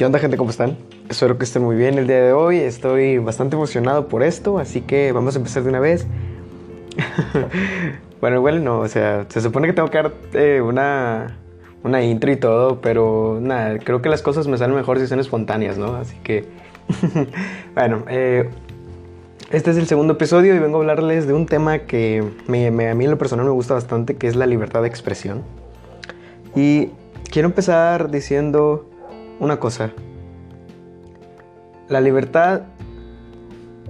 ¿Qué onda gente? ¿Cómo están? Espero que estén muy bien el día de hoy. Estoy bastante emocionado por esto, así que vamos a empezar de una vez. bueno, bueno, no, o sea, se supone que tengo que dar eh, una, una intro y todo, pero nada, creo que las cosas me salen mejor si son espontáneas, ¿no? Así que, bueno, eh, este es el segundo episodio y vengo a hablarles de un tema que me, a mí en lo personal me gusta bastante, que es la libertad de expresión. Y quiero empezar diciendo una cosa. La libertad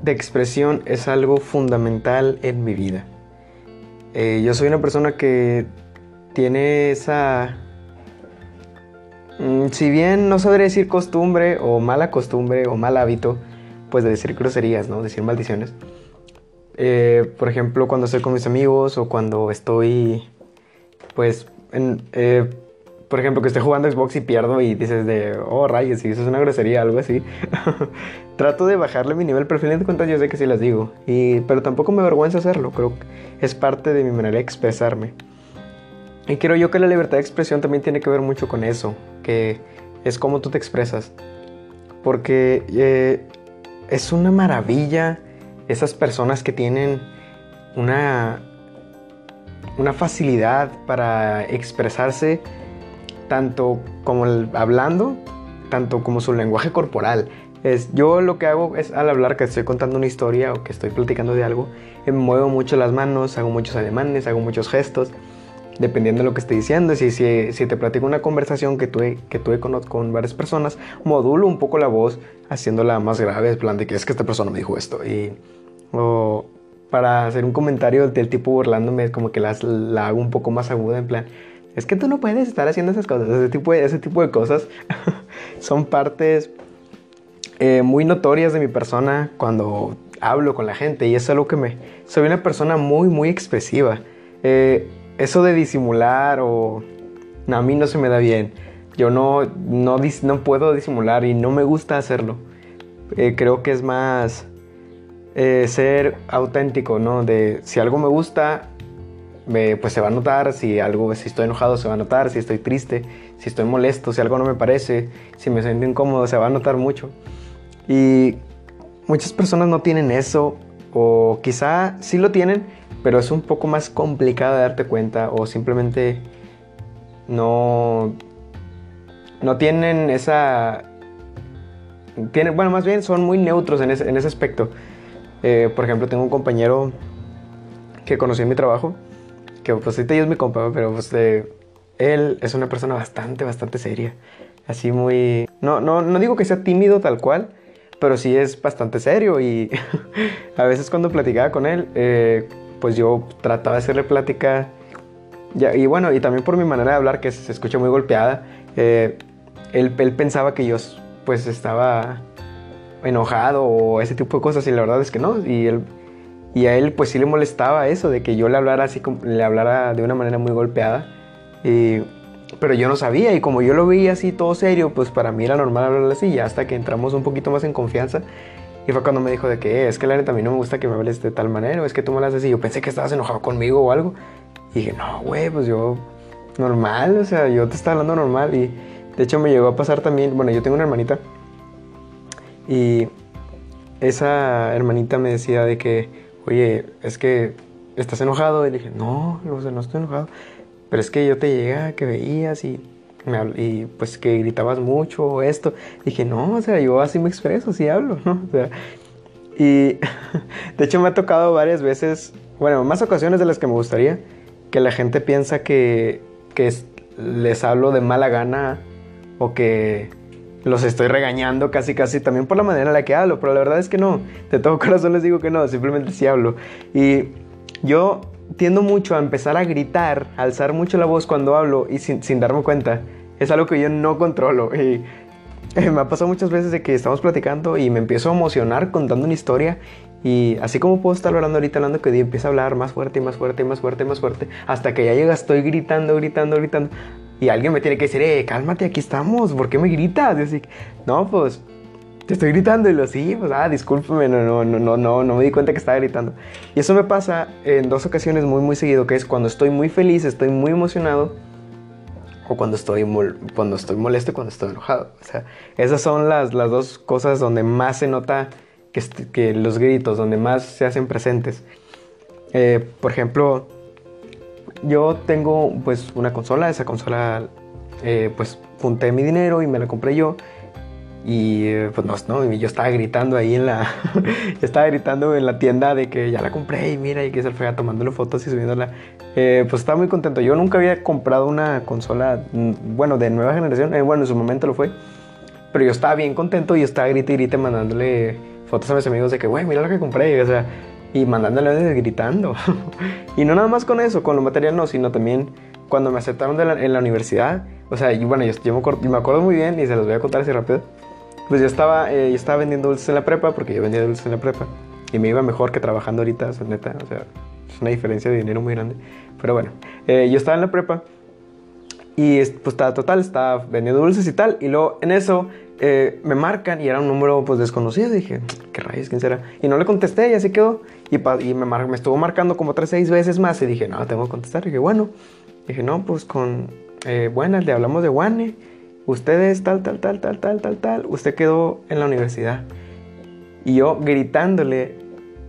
de expresión es algo fundamental en mi vida. Eh, yo soy una persona que tiene esa... Mm, si bien no sabré decir costumbre o mala costumbre o mal hábito, pues de decir groserías, ¿no? Decir maldiciones. Eh, por ejemplo, cuando estoy con mis amigos o cuando estoy, pues, en, eh, por ejemplo, que esté jugando Xbox y pierdo y dices de, oh rayos, si eso es una grosería, algo así. Trato de bajarle mi nivel, pero al final de cuentas yo sé que sí las digo. Y, pero tampoco me avergüenza hacerlo, creo que es parte de mi manera de expresarme. Y creo yo que la libertad de expresión también tiene que ver mucho con eso, que es cómo tú te expresas. Porque eh, es una maravilla esas personas que tienen una, una facilidad para expresarse tanto como hablando, tanto como su lenguaje corporal. Es, yo lo que hago es al hablar que estoy contando una historia o que estoy platicando de algo, me muevo mucho las manos, hago muchos ademanes, hago muchos gestos, dependiendo de lo que estoy diciendo. Si, si, si te platico una conversación que tuve, que tuve con, varias personas, modulo un poco la voz, haciéndola más grave, en plan de que es que esta persona me dijo esto. Y, o para hacer un comentario del tipo burlándome, como que las, la hago un poco más aguda, en plan, es que tú no puedes estar haciendo esas cosas, ese tipo de, ese tipo de cosas son partes eh, muy notorias de mi persona cuando hablo con la gente y es algo que me... Soy una persona muy, muy expresiva. Eh, eso de disimular o... A mí no se me da bien. Yo no, no, no puedo disimular y no me gusta hacerlo. Eh, creo que es más ser auténtico, ¿no? De si algo me gusta, pues se va a notar, si algo, si estoy enojado se va a notar, si estoy triste, si estoy molesto, si algo no me parece, si me siento incómodo, se va a notar mucho. Y muchas personas no tienen eso, o quizá sí lo tienen, pero es un poco más complicado de darte cuenta, o simplemente no, no tienen esa... Tienen, bueno, más bien son muy neutros en ese, en ese aspecto. Eh, por ejemplo, tengo un compañero que conocí en mi trabajo pues ahorita yo es mi compa, pero pues él es una persona bastante, bastante seria. Así muy... No, no, no digo que sea tímido tal cual, pero sí es bastante serio y a veces cuando platicaba con él, eh, pues yo trataba de hacerle plática ya, y bueno, y también por mi manera de hablar que se escucha muy golpeada, eh, él, él, pensaba que yo pues estaba enojado o ese tipo de cosas y la verdad es que no, y él y a él pues sí le molestaba eso, de que yo le hablara así, le hablara de una manera muy golpeada. pero yo no sabía y como yo lo veía así todo serio, pues para mí era normal hablarle así, ya hasta que entramos un poquito más en confianza. Y fue cuando me dijo de que eh, es que la neta a mí no me gusta que me hables de tal manera, o es que tú me hablas así. Yo pensé que estabas enojado conmigo o algo. Y dije, no, güey, pues yo normal, o sea, yo te estaba hablando normal. Y de hecho me llegó a pasar también, bueno, yo tengo una hermanita. Y esa hermanita me decía de que, oye, es que estás enojado. Y le dije, no, no estoy enojado. Pero es que yo te llegué que veías y, y pues que gritabas mucho o esto. dije, no, o sea, yo así me expreso, así hablo, ¿no? O sea, y de hecho me ha tocado varias veces, bueno, más ocasiones de las que me gustaría, que la gente piensa que, que les hablo de mala gana o que los estoy regañando casi casi también por la manera en la que hablo, pero la verdad es que no, de todo corazón les digo que no, simplemente sí hablo. Y yo tiendo mucho a empezar a gritar, a alzar mucho la voz cuando hablo y sin, sin darme cuenta. Es algo que yo no controlo. Y eh, me ha pasado muchas veces de que estamos platicando y me empiezo a emocionar contando una historia y así como puedo estar hablando ahorita, hablando que empieza a hablar más fuerte más fuerte más fuerte más fuerte, hasta que ya llega, estoy gritando, gritando, gritando. Y alguien me tiene que decir, eh, cálmate, aquí estamos, ¿por qué me gritas? Y así, no, pues, te estoy gritando. Y lo, sí, pues, ah, discúlpeme, no, no, no, no, no, no me di cuenta que estaba gritando. Y eso me pasa en dos ocasiones muy, muy seguido, que es cuando estoy muy feliz, estoy muy emocionado, o cuando estoy, cuando estoy molesto y cuando estoy enojado. O sea, esas son las, las dos cosas donde más se nota que, que los gritos, donde más se hacen presentes. Eh, por ejemplo, yo tengo pues una consola, esa consola eh, pues junté mi dinero y me la compré yo. Y eh, pues no, no, yo estaba gritando ahí en la. estaba gritando en la tienda de que ya la compré y mira, y que se fue tomándole fotos y subiéndola. Eh, pues estaba muy contento. Yo nunca había comprado una consola, mm, bueno, de nueva generación. Eh, bueno, en su momento lo fue. Pero yo estaba bien contento y estaba grite y grite mandándole fotos a mis amigos de que, güey, mira lo que compré. O sea, y mandándole gritando. y no nada más con eso, con lo material no, sino también cuando me aceptaron en la universidad. O sea, y bueno, yo, me acuerdo, me acuerdo, muy bien y se los voy a contar así rápido. Pues yo estaba, eh, yo estaba vendiendo dulces en la prepa, porque yo vendía dulces en la prepa. Y me iba mejor que trabajando ahorita, o sea, neta. O sea, es una diferencia de dinero muy grande. Pero bueno, eh, yo estaba en la prepa. Y pues estaba total, estaba vendiendo dulces y tal. Y luego en eso eh, me marcan y era un número pues desconocido. Dije, ¿qué rayos? ¿Quién será? Y no le contesté y así quedó. Y, y me, me, estuvo marcando como tres, seis veces más. Y dije, no, tengo que contestar. Y dije, bueno. dije, no, pues con buenas, le hablamos de Wane ustedes tal, tal, tal, tal, tal, tal, tal, usted quedó en la universidad. Y yo gritándole,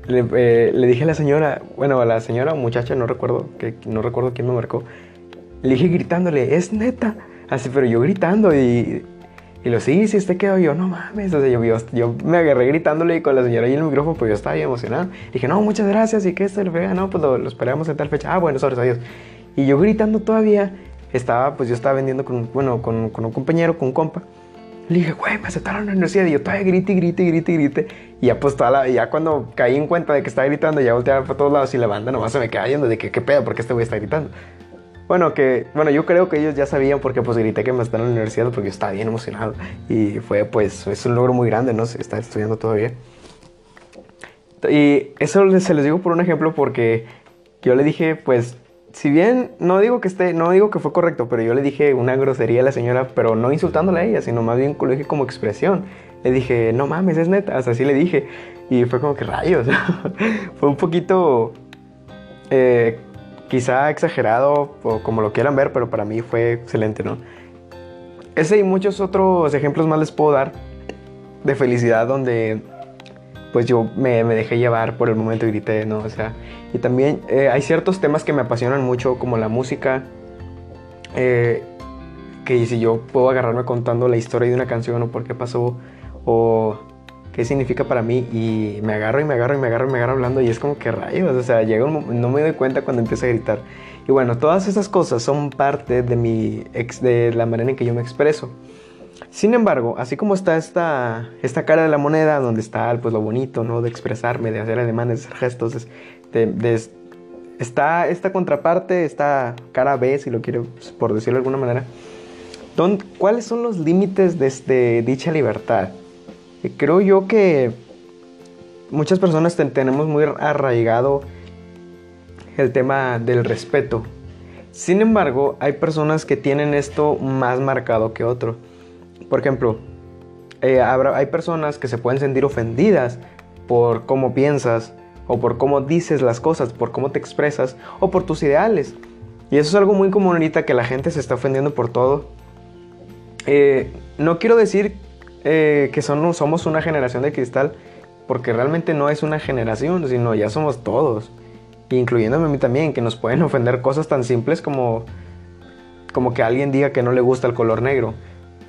le, eh, dije a la señora, bueno, a la señora o muchacha, no recuerdo, que, no recuerdo quién me marcó, le dije gritándole, es neta. Así, pero yo gritando y, y lo sí, sí, usted quedó. yo, no mames. O sea, yo, yo, me agarré gritándole y con la señora en el micrófono, pues yo estaba bien emocionado. dije, no, muchas gracias. ¿Y qué esto le pega? No, pues lo, esperamos en tal fecha. Ah, bueno, sobre adiós. Y yo gritando todavía estaba, pues yo estaba vendiendo con, bueno, con, con un compañero, con un compa. Le dije, güey, me aceptaron en la universidad. Y yo todavía grite, grite, grite, grite. Y ya pues toda la, ya cuando caí en cuenta de que estaba gritando, ya volteaba para todos lados y la banda nomás se me quedaba yendo de que qué pedo, porque este güey está gritando. Bueno, que, bueno, yo creo que ellos ya sabían porque pues grité que me aceptaron en la universidad porque yo estaba bien emocionado. Y fue pues, es un logro muy grande, ¿no? Estar estudiando todavía. Y eso se les digo por un ejemplo porque yo le dije, pues, si bien no digo que esté, no digo que fue correcto, pero yo le dije una grosería a la señora, pero no insultándola a ella, sino más bien lo dije como expresión. Le dije, no mames, es neta, o así le dije. Y fue como que rayos. fue un poquito, eh, quizá exagerado, o como lo quieran ver, pero para mí fue excelente, ¿no? Ese y muchos otros ejemplos más les puedo dar de felicidad donde pues yo me, dejé llevar por el momento y grité, ¿no? O sea, y también eh, hay ciertos temas que me apasionan mucho, como la música, eh, que si yo puedo agarrarme contando la historia de una canción o por qué pasó, o qué significa para mí, y me agarro y me agarro y me agarro y me agarro hablando, y es como que rayos, o sea, llega un, no me doy cuenta cuando empiezo a gritar. Y bueno, todas esas cosas son parte de, mi, de la manera en que yo me expreso. Sin embargo, así como está esta, esta cara de la moneda, donde está pues, lo bonito, ¿no? De expresarme, de hacer ademanes, de hacer gestos, de, está esta contraparte, esta cara B, si lo quiero, pues, por decirlo de alguna manera. ¿Cuáles son los límites de, este, dicha libertad? Creo yo que muchas personas tenemos muy arraigado el tema del respeto. Sin embargo, hay personas que tienen esto más marcado que otro. Por ejemplo, eh, hay personas que se pueden sentir ofendidas por cómo piensas o por cómo dices las cosas, por cómo te expresas o por tus ideales. Y eso es algo muy común ahorita que la gente se está ofendiendo por todo. Eh, no quiero decir eh, que somos una generación de cristal, porque realmente no es una generación, sino ya somos todos, incluyéndome a mí también, que nos pueden ofender cosas tan simples como, como que alguien diga que no le gusta el color negro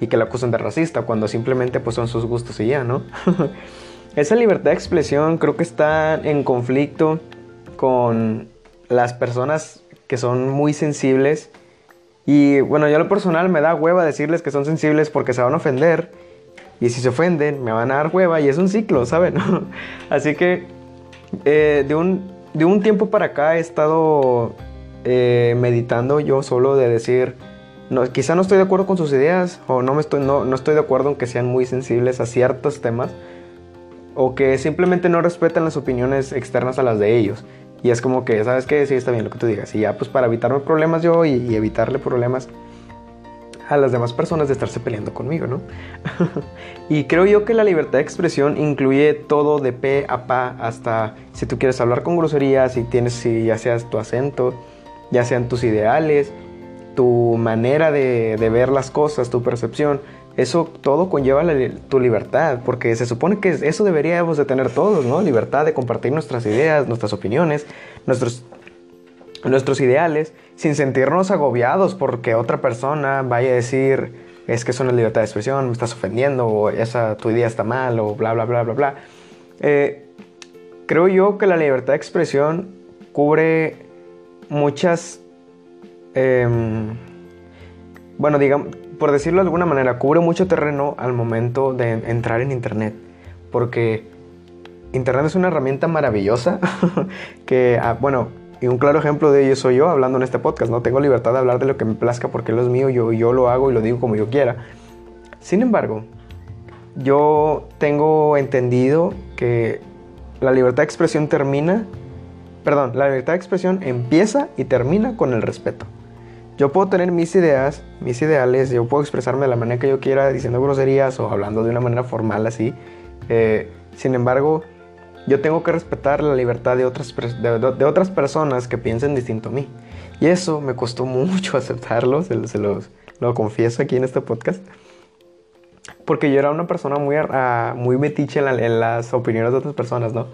y que la acusan de racista cuando simplemente pues son sus gustos y ya, ¿no? Esa libertad de expresión creo que está en conflicto con las personas que son muy sensibles y bueno, yo lo personal me da hueva decirles que son sensibles porque se van a ofender y si se ofenden me van a dar hueva y es un ciclo, ¿saben? Así que eh, de, un, de un tiempo para acá he estado eh, meditando yo solo de decir quizá no estoy de acuerdo con sus ideas o no, me estoy, no, no estoy de acuerdo en que sean muy sensibles a ciertos temas o que simplemente no respetan las opiniones externas a las de ellos. Y es como que, ¿sabes qué? Sí, está bien lo que tú digas. Y ya, pues para evitarme problemas yo y, evitarle problemas a las demás personas de estarse peleando conmigo, ¿no? y creo yo que la libertad de expresión incluye todo de pe a pa, hasta si tú quieres hablar con grosería, si tienes, si ya seas tu acento, ya sean tus ideales, tu manera de, ver las cosas, tu percepción, eso todo conlleva tu libertad, porque se supone que eso deberíamos de tener todos, ¿no? Libertad de compartir nuestras ideas, nuestras opiniones, nuestros, nuestros ideales, sin sentirnos agobiados porque otra persona vaya a decir, es que es una libertad de expresión, me estás ofendiendo, o esa, tu idea está mal, o bla, bla, bla, bla, bla. Eh, creo yo que la libertad de expresión cubre muchas Em, bueno, digamos, por decirlo de alguna manera, cubre mucho terreno al momento de entrar en Internet. Porque Internet es una herramienta maravillosa que, ah, bueno, y un claro ejemplo de ello soy yo hablando en este podcast, ¿no? Tengo libertad de hablar de lo que me plazca porque lo es mío, yo, yo lo hago y lo digo como yo quiera. Sin embargo, yo tengo entendido que la libertad de expresión termina, perdón, la libertad de expresión empieza y termina con el respeto. Yo puedo tener mis ideas, mis ideales, yo puedo expresarme de la manera que yo quiera, diciendo groserías o hablando de una manera formal así. Eh, sin embargo, yo tengo que respetar la libertad de otras, de, otras personas que piensen distinto a mí. Y eso me costó mucho aceptarlo, se, se los, lo confieso aquí en este podcast. Porque yo era una persona muy, uh, muy metiche en, las opiniones de otras personas, ¿no?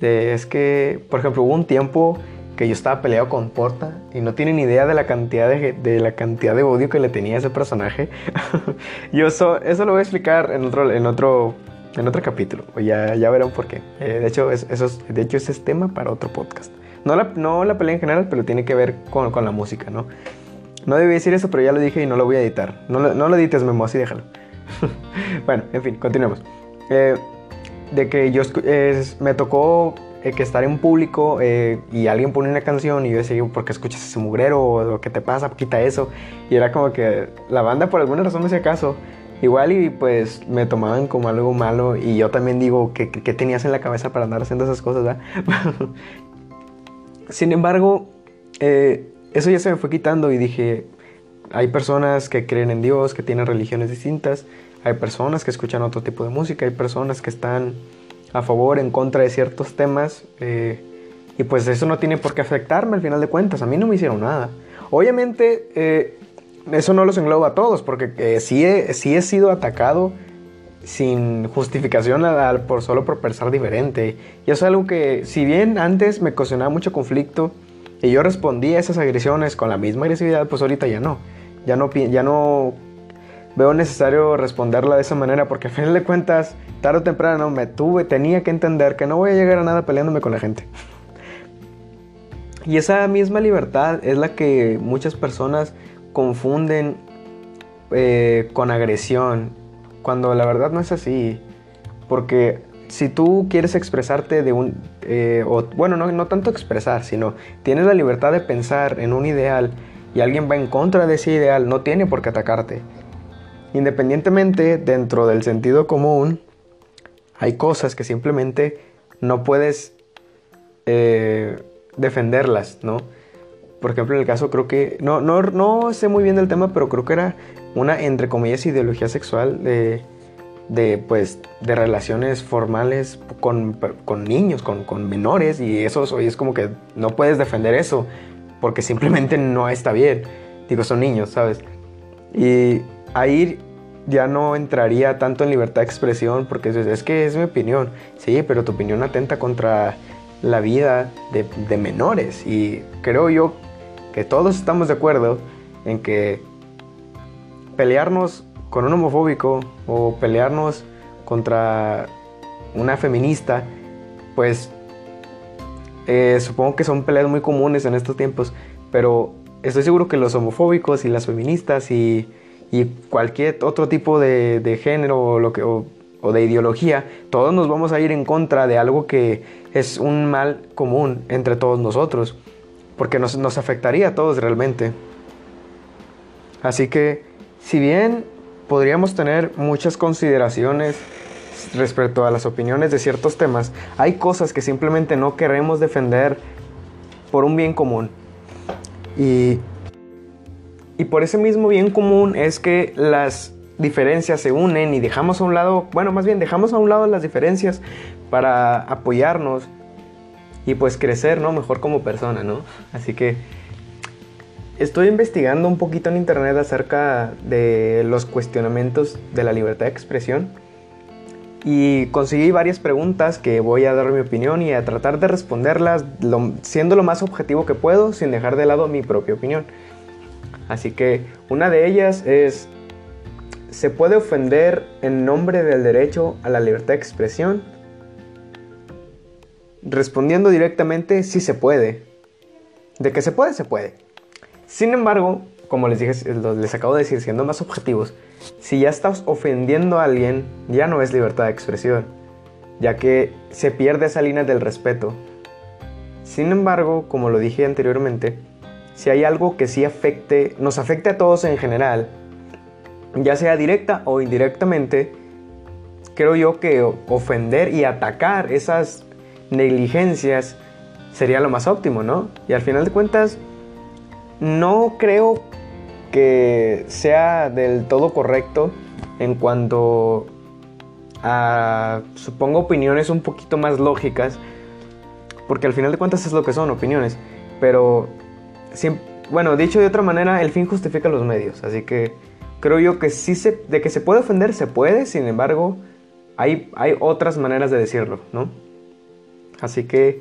es que, por ejemplo, hubo un tiempo que yo estaba peleado con Porta y no tienen idea de la cantidad de, de la cantidad de odio que le tenía a ese personaje. yo eso, eso lo voy a explicar en otro, en otro, en otro capítulo. Ya, ya verán por qué. Eh, de, hecho, es, eso de hecho, ese es tema para otro podcast. No la, no la pelea en general, pero tiene que ver con, con la música, ¿no? No debí decir eso, pero ya lo dije y no lo voy a editar. No, no lo edites, Memo, así déjalo. bueno, en fin, continuemos. Eh, de que yo me tocó eh, que estar en público eh, y alguien pone una canción y yo decía, ¿por qué escuchas ese mugrero? ¿O qué te pasa? Quita eso. Y era como que la banda por alguna razón me hacía caso. Igual y pues me tomaban como algo malo y yo también digo, ¿qué, qué tenías en la cabeza para andar haciendo esas cosas? Sin embargo, eh, eso ya se me fue quitando y dije, hay personas que creen en Dios, que tienen religiones distintas, hay personas que escuchan otro tipo de música, hay personas que están a favor, en contra de ciertos temas. Eh, y pues eso no tiene por qué afectarme al final de cuentas. A mí no me hicieron nada. Obviamente eh, eso no los engloba a todos, porque eh, sí, he, sí, he, sido atacado sin justificación al, por solo por pensar diferente. Y es algo que, si bien antes me ocasionaba mucho conflicto y yo respondía a esas agresiones con la misma agresividad, pues ahorita ya no. Ya no, ya no veo necesario responderla de esa manera porque al final de cuentas, tarde o temprano me tuve, tenía que entender que no voy a llegar a nada peleándome con la gente. Y esa misma libertad es la que muchas personas confunden eh, con agresión, cuando la verdad no es así. Porque si tú quieres expresarte de un... Eh, o, bueno, no, no tanto expresar, sino tienes la libertad de pensar en un ideal y alguien va en contra de ese ideal, no tiene por qué atacarte. Independientemente dentro del sentido común, hay cosas que simplemente no puedes eh, defenderlas, ¿no? Por ejemplo, en el caso creo que, no, no, no sé muy bien del tema, pero creo que era una, entre comillas, ideología sexual de, de pues, de relaciones formales con, con niños, con, con, menores, y eso hoy es como que no puedes defender eso, porque simplemente no está bien. Digo, son niños, ¿sabes? Y ahí ya no entraría tanto en libertad de expresión porque es, que es mi opinión. Sí, pero tu opinión atenta contra la vida de, menores y creo yo que todos estamos de acuerdo en que pelearnos con un homofóbico o pelearnos contra una feminista, pues eh, supongo que son peleas muy comunes en estos tiempos, pero estoy seguro que los homofóbicos y las feministas y cualquier otro tipo de, género o, de ideología, todos nos vamos a ir en contra de algo que es un mal común entre todos nosotros, porque nos, afectaría a todos realmente. Así que, si bien podríamos tener muchas consideraciones respecto a las opiniones de ciertos temas, hay cosas que simplemente no queremos defender por un bien común. Y y por ese mismo bien común es que las diferencias se unen y dejamos a un lado, bueno, más bien dejamos a un lado las diferencias para apoyarnos y pues crecer, ¿no? Mejor como persona, ¿no? Así que estoy investigando un poquito en internet acerca de los cuestionamientos de la libertad de expresión y conseguí varias preguntas que voy a dar mi opinión y a tratar de responderlas siendo lo más objetivo que puedo sin dejar de lado mi propia opinión. Así que una de ellas es, ¿se puede ofender en nombre del derecho a la libertad de expresión? Respondiendo directamente, sí se puede. De que se puede, se puede. Sin embargo, como les dije, les acabo de decir, siendo más objetivos, si ya estás ofendiendo a alguien, ya no es libertad de expresión, ya que se pierde esa línea del respeto. Sin embargo, como lo dije anteriormente, si hay algo que sí afecte, nos afecte a todos en general, ya sea directa o indirectamente, creo yo que ofender y atacar esas negligencias sería lo más óptimo, ¿no? Y al final de cuentas, no creo que sea del todo correcto en cuanto a, supongo, opiniones un poquito más lógicas, porque al final de cuentas es lo que son opiniones, pero, bueno, dicho de otra manera, el fin justifica los medios, así que creo yo que sí se, de que se puede ofender, se puede, sin embargo, hay, hay otras maneras de decirlo, ¿no? Así que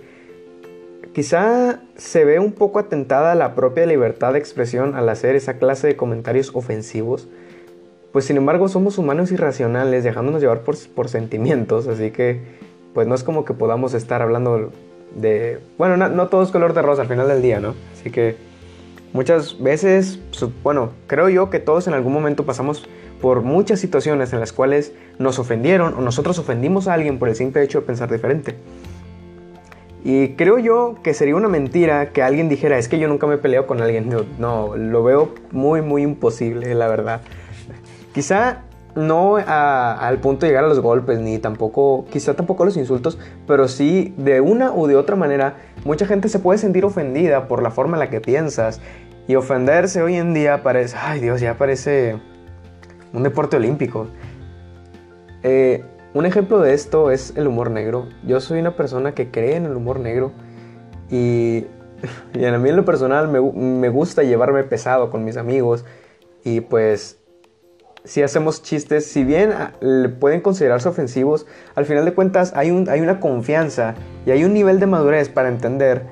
Quizá se ve un poco atentada la propia libertad de expresión al hacer esa clase de comentarios ofensivos, pues sin embargo somos humanos irracionales dejándonos llevar por, sentimientos, así que pues no es como que podamos estar hablando de... Bueno, no, todo es color de rosa al final del día, ¿no? Así que muchas veces, bueno, creo yo que todos en algún momento pasamos por muchas situaciones en las cuales nos ofendieron o nosotros ofendimos a alguien por el simple hecho de pensar diferente. Y creo yo que sería una mentira que alguien dijera, es que yo nunca me peleo con alguien. No, lo veo muy, muy imposible, la verdad. Quizá no al punto de llegar a los golpes, ni tampoco, quizá tampoco los insultos, pero sí de una u de otra manera, mucha gente se puede sentir ofendida por la forma en la que piensas. Y ofenderse hoy en día parece, ay Dios, ya parece un deporte olímpico. Eh, un ejemplo de esto es el humor negro. Yo soy una persona que cree en el humor negro y, y a mí en lo personal me, me, gusta llevarme pesado con mis amigos y pues si hacemos chistes, si bien ah, pueden considerarse ofensivos, al final de cuentas hay, un, hay una confianza y hay un nivel de madurez para entender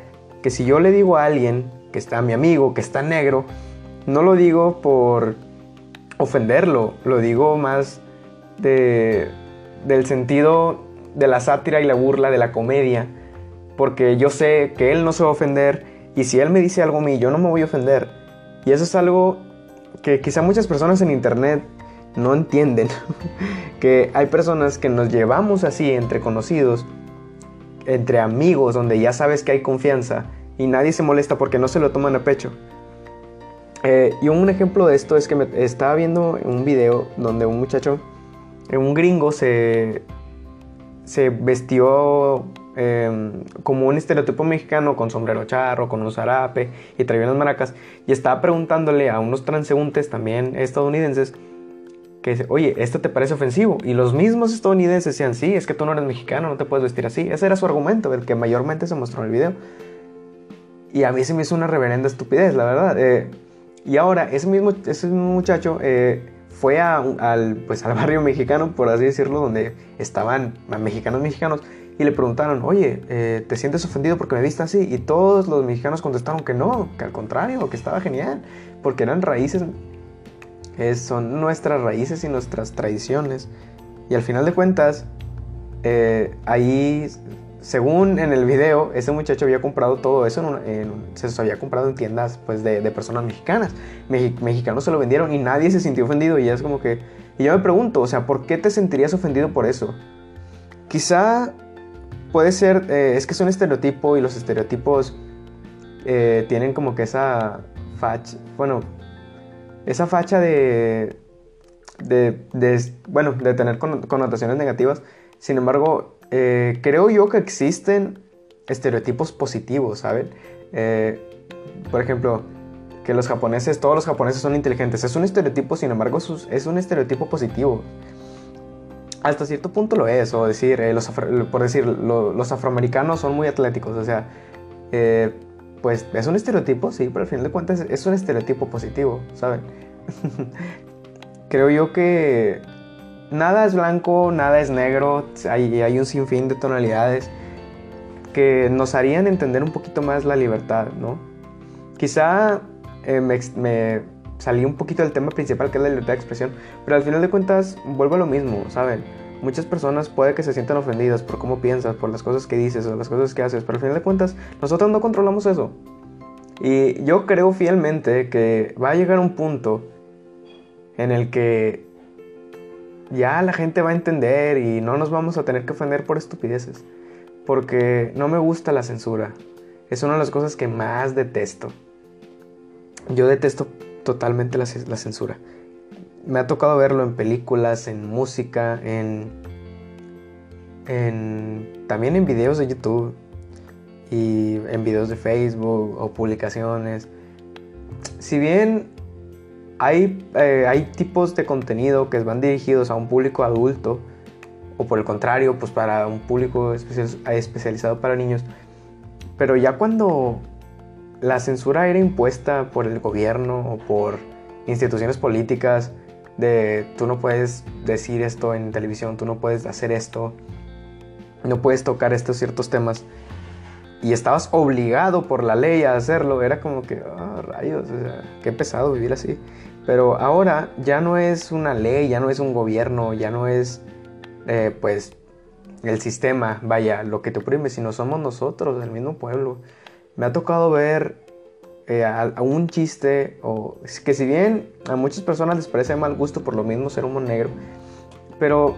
que si yo le digo a alguien que está mi amigo, que está negro, no lo digo por ofenderlo, lo digo más de del sentido de la sátira y la burla, de la comedia, porque yo sé que él no se va a ofender y si él me dice algo a mí, yo no me voy a ofender. Y eso es algo que quizá muchas personas en internet no entienden, que hay personas que nos llevamos así entre conocidos, entre amigos, donde ya sabes que hay confianza y nadie se molesta porque no se lo toman a pecho. Eh, y un ejemplo de esto es que me estaba viendo un video donde un muchacho un gringo se, se vestió em, como un estereotipo mexicano con sombrero charro, con un zarape y traía unas maracas y estaba preguntándole a unos transeúntes también estadounidenses que oye, ¿esto te parece ofensivo? Y los mismos estadounidenses decían, sí, es que tú no eres mexicano, no te puedes vestir así. Ese era su argumento, el que mayormente se mostró en el video. Y a mí se me hizo una reverenda estupidez, la verdad. Eh, y ahora, ese mismo, ese muchacho... Eh, fue al, pues, al barrio mexicano, por así decirlo, donde estaban mexicanos mexicanos y le preguntaron, oye, eh, ¿te sientes ofendido porque me viste así? Y todos los mexicanos contestaron que no, que al contrario, que estaba genial, porque eran raíces, son nuestras raíces y nuestras tradiciones. Y al final de cuentas, eh, ahí según en el video, ese muchacho había comprado todo eso, en, se había comprado en tiendas pues, de, personas mexicanas. mexicanos se lo vendieron y nadie se sintió ofendido. Y es como que. Y yo me pregunto, o sea, ¿por qué te sentirías ofendido por eso? Quizá puede ser. Eh, es que es un estereotipo y los estereotipos eh, tienen como que esa facha. Bueno, esa facha de. de, de bueno, de tener connotaciones negativas. Sin embargo, eh, creo yo que existen estereotipos positivos, ¿saben? Eh, por ejemplo, que los japoneses, todos los japoneses son inteligentes. Es un estereotipo, sin embargo, es un estereotipo positivo. Hasta cierto punto lo es, o decir, eh, los por decir, los afroamericanos son muy atléticos, o sea, pues es un estereotipo, sí, pero al final de cuentas es un estereotipo positivo, ¿saben? Creo yo que nada es blanco, nada es negro, hay, hay un sinfín de tonalidades que nos harían entender un poquito más la libertad, ¿no? Quizá eh, me, me, salí un poquito del tema principal que es la libertad de expresión, pero al final de cuentas vuelvo a lo mismo, ¿saben? Muchas personas puede que se sientan ofendidas por cómo piensas, por las cosas que dices o las cosas que haces, pero al final de cuentas nosotros no controlamos eso. Y yo creo fielmente que va a llegar un punto en el que ya la gente va a entender y no nos vamos a tener que ofender por estupideces. Porque no me gusta la censura. Es una de las cosas que más detesto. Yo detesto totalmente la, censura. Me ha tocado verlo en películas, en música, en, en también en videos de YouTube y en videos de Facebook o publicaciones. Si bien hay, eh, hay tipos de contenido que van dirigidos a un público adulto o por el contrario, pues para un público especializado para niños. Pero ya cuando la censura era impuesta por el gobierno o por instituciones políticas, de tú no puedes decir esto en televisión, tú no puedes hacer esto, no puedes tocar estos ciertos temas, y estabas obligado por la ley a hacerlo, era como que, oh, rayos, qué pesado vivir así. Pero ahora ya no es una ley, ya no es un gobierno, ya no es eh, pues el sistema, vaya, lo que te oprime, sino somos nosotros, el mismo pueblo. Me ha tocado ver eh, a, un chiste, o que si bien a muchas personas les parece mal gusto por lo mismo ser un negro, pero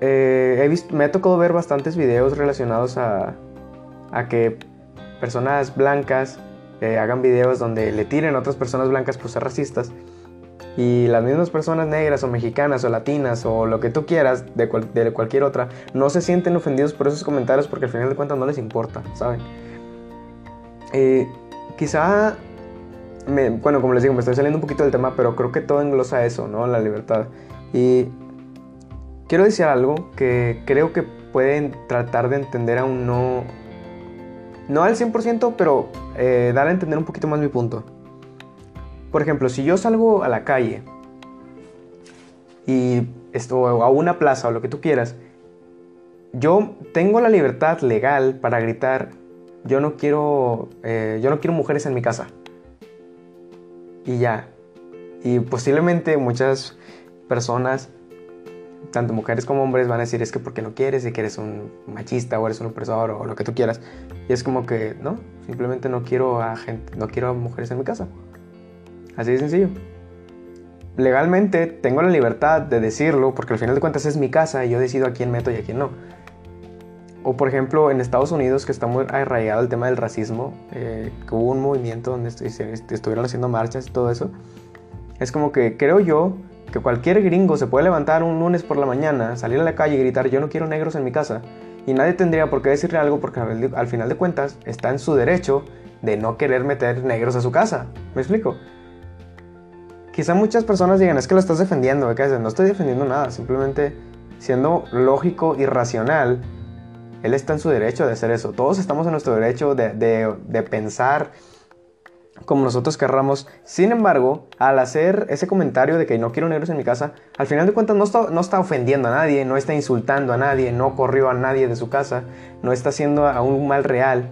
eh, he visto, me ha tocado ver bastantes videos relacionados a, a que personas blancas hagan videos donde le tiren a otras personas blancas por ser racistas y las mismas personas negras o mexicanas o latinas o lo que tú quieras de, cualquier otra no se sienten ofendidos por esos comentarios porque al final de cuentas no les importa, ¿saben? Eh, quizá, bueno, como les digo, me estoy saliendo un poquito del tema, pero creo que todo englosa eso, ¿no? La libertad. Y quiero decir algo que creo que pueden tratar de entender aún no, no al 100%, pero eh, dar a entender un poquito más mi punto. Por ejemplo, si yo salgo a la calle y esto, a una plaza o lo que tú quieras, yo tengo la libertad legal para gritar, yo no quiero, eh, yo no quiero mujeres en mi casa. Y ya. Y posiblemente muchas personas, tanto mujeres como hombres, van a decir es que porque no quieres y que eres un machista o eres un opresor o lo que tú quieras. Y es como que no, simplemente no quiero a gente, no quiero a mujeres en mi casa. Así de sencillo. Legalmente tengo la libertad de decirlo porque al final de cuentas es mi casa y yo decido a quién meto y a quién no. O por ejemplo en Estados Unidos que está muy arraigado el tema del racismo, eh, que hubo un movimiento donde estuvieron haciendo marchas y todo eso. Es como que creo yo que cualquier gringo se puede levantar un lunes por la mañana, salir a la calle y gritar yo no quiero negros en mi casa. Y nadie tendría por qué decirle algo porque al final de cuentas está en su derecho de no querer meter negros a su casa. ¿Me explico? Quizá muchas personas digan, es que lo estás defendiendo, ¿qué No estoy defendiendo nada, simplemente siendo lógico y racional, él está en su derecho de hacer eso. Todos estamos en nuestro derecho de, pensar como nosotros querramos. Sin embargo, al hacer ese comentario de que no quiero negros en mi casa, al final de cuentas no está, no está ofendiendo a nadie, no está insultando a nadie, no corrió a nadie de su casa, no está haciendo a un mal real.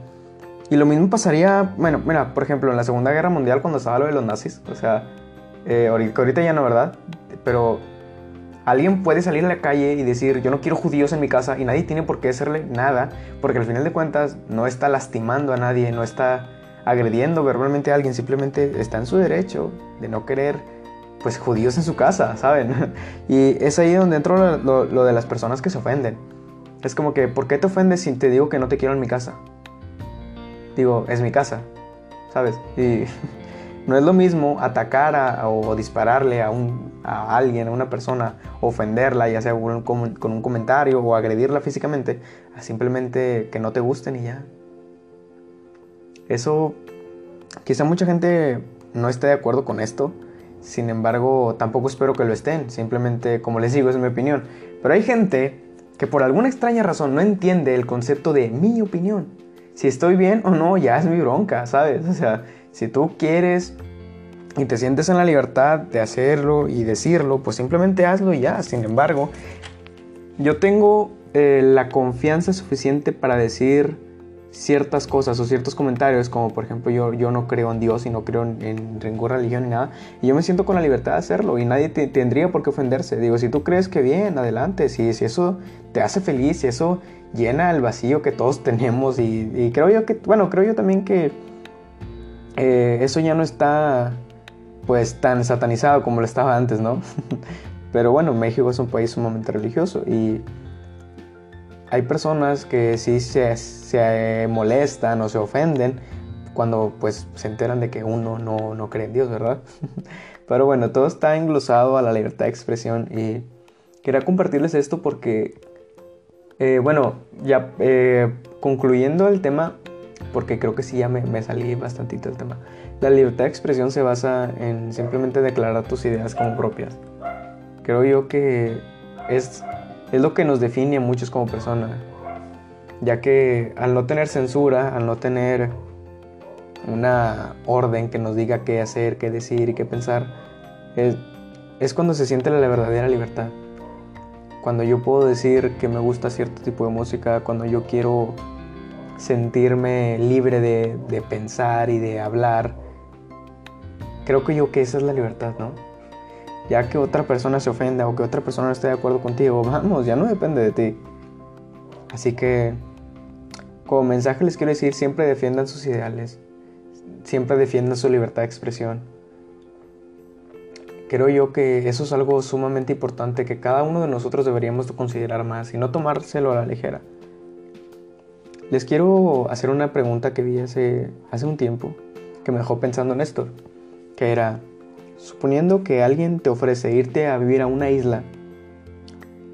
Y lo mismo pasaría, bueno, mira, por ejemplo, en la Segunda Guerra Mundial cuando estaba lo de los nazis, o sea, eh, ahorita ya no, ¿verdad? Pero alguien puede salir a la calle y decir, yo no quiero judíos en mi casa y nadie tiene por qué hacerle nada, porque al final de cuentas no está lastimando a nadie, no está agrediendo verbalmente a alguien, simplemente está en su derecho de no querer pues judíos en su casa, ¿saben? y es ahí donde entra lo, lo, de las personas que se ofenden. Es como que, ¿por qué te ofendes si te digo que no te quiero en mi casa? Digo, es mi casa, ¿sabes? Y No es lo mismo atacar o dispararle a, un, a alguien, a una persona, ofenderla, ya sea con un, comentario o agredirla físicamente, a simplemente que no te gusten y ya. Eso, quizá mucha gente no esté de acuerdo con esto, sin embargo, tampoco espero que lo estén, simplemente, como les digo, es mi opinión. Pero hay gente que por alguna extraña razón no entiende el concepto de mi opinión. si estoy bien o no, ya es mi bronca, ¿sabes? O sea, si tú quieres y te sientes en la libertad de hacerlo y decirlo, pues simplemente hazlo y ya. Sin embargo, yo tengo eh, la confianza suficiente para decir ciertas cosas o ciertos comentarios, como por ejemplo yo, yo no creo en Dios y no creo en, ninguna religión ni nada, y yo me siento con la libertad de hacerlo y nadie tendría por qué ofenderse. Digo, si tú crees que bien, adelante, si, si eso te hace feliz, si eso llena el vacío que todos tenemos y, creo yo que, bueno, creo yo también que eh, eso ya no está pues tan satanizado como lo estaba antes, ¿no? Pero bueno, México es un país sumamente religioso y hay personas que sí se, molestan o se ofenden cuando pues se enteran de que uno no, cree en Dios, ¿verdad? Pero bueno, todo está englosado a la libertad de expresión y quería compartirles esto porque, eh, bueno, ya eh, concluyendo el tema, porque creo que sí ya me, me salí bastantito del tema, la libertad de expresión se basa en simplemente declarar tus ideas como propias. Creo yo que es es lo que nos define a muchos como personas, ya que al no tener censura, al no tener una orden que nos diga qué hacer, qué decir y qué pensar, es, cuando se siente la verdadera libertad. Cuando yo puedo decir que me gusta cierto tipo de música, cuando yo quiero sentirme libre de, de pensar y de hablar, creo que yo que esa es la libertad, ¿no? ya que otra persona se ofenda o que otra persona no esté de acuerdo contigo, vamos, ya no depende de ti. Así que, como mensaje les quiero decir, siempre defiendan sus ideales, siempre defiendan su libertad de expresión. Creo yo que eso es algo sumamente importante que cada uno de nosotros deberíamos considerar más y no tomárselo a la ligera. Les quiero hacer una pregunta que vi hace, hace un tiempo que me dejó pensando en esto, que era, Suponiendo que alguien te ofrece irte a vivir a una isla,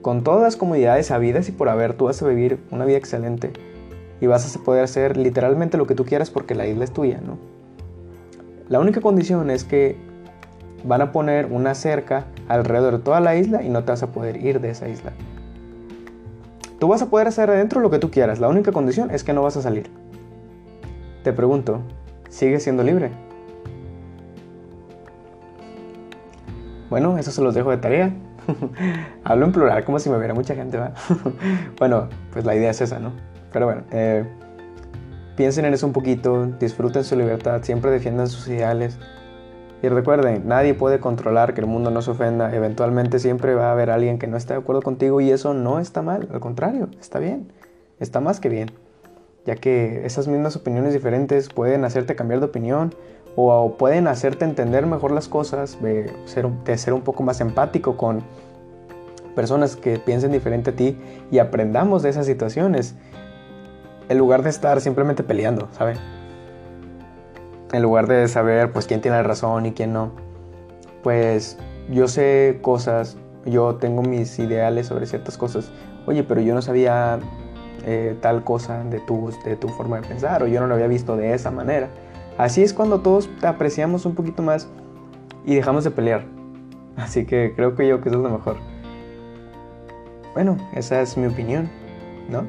con todas las comodidades habidas y por haber, tú vas a vivir una vida excelente y vas a poder hacer literalmente lo que tú quieras porque la isla es tuya, ¿no? La única condición es que van a poner una cerca alrededor de toda la isla y no te vas a poder ir de esa isla. Tú vas a poder hacer adentro lo que tú quieras, la única condición es que no vas a salir. Te pregunto, ¿sigues siendo libre? Bueno, eso se los dejo de tarea. Hablo en plural como si me viera mucha gente, ¿va? bueno, pues la idea es esa, ¿no? Pero bueno, eh, piensen en eso un poquito, disfruten su libertad, siempre defiendan sus ideales. Y recuerden, nadie puede controlar que el mundo no se ofenda. Eventualmente siempre va a haber alguien que no esté de acuerdo contigo y eso no está mal, al contrario, está bien. Está más que bien. Ya que esas mismas opiniones diferentes pueden hacerte cambiar de opinión o pueden hacerte entender mejor las cosas, de ser, un poco más empático con personas que piensen diferente a ti y aprendamos de esas situaciones, en lugar de estar simplemente peleando, ¿sabes? En lugar de saber pues quién tiene la razón y quién no. Pues yo sé cosas, yo tengo mis ideales sobre ciertas cosas. Oye, pero yo no sabía eh, tal cosa de tu, de tu forma de pensar o yo no lo había visto de esa manera. Así es cuando todos te apreciamos un poquito más y dejamos de pelear. Así que creo que yo que eso es lo mejor. Bueno, esa es mi opinión, ¿no?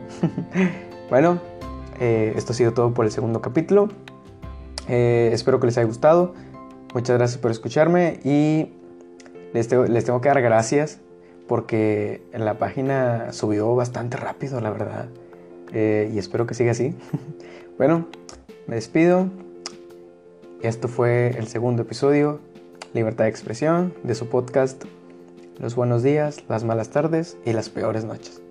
bueno, eh, esto ha sido todo por el segundo capítulo. Eh, espero que les haya gustado. Muchas gracias por escucharme y les, tengo que dar gracias porque la página subió bastante rápido, la verdad. Eh, y espero que siga así. bueno, me despido. Esto fue el segundo episodio, Libertad de Expresión, de su podcast Los buenos días, las malas tardes y las peores noches.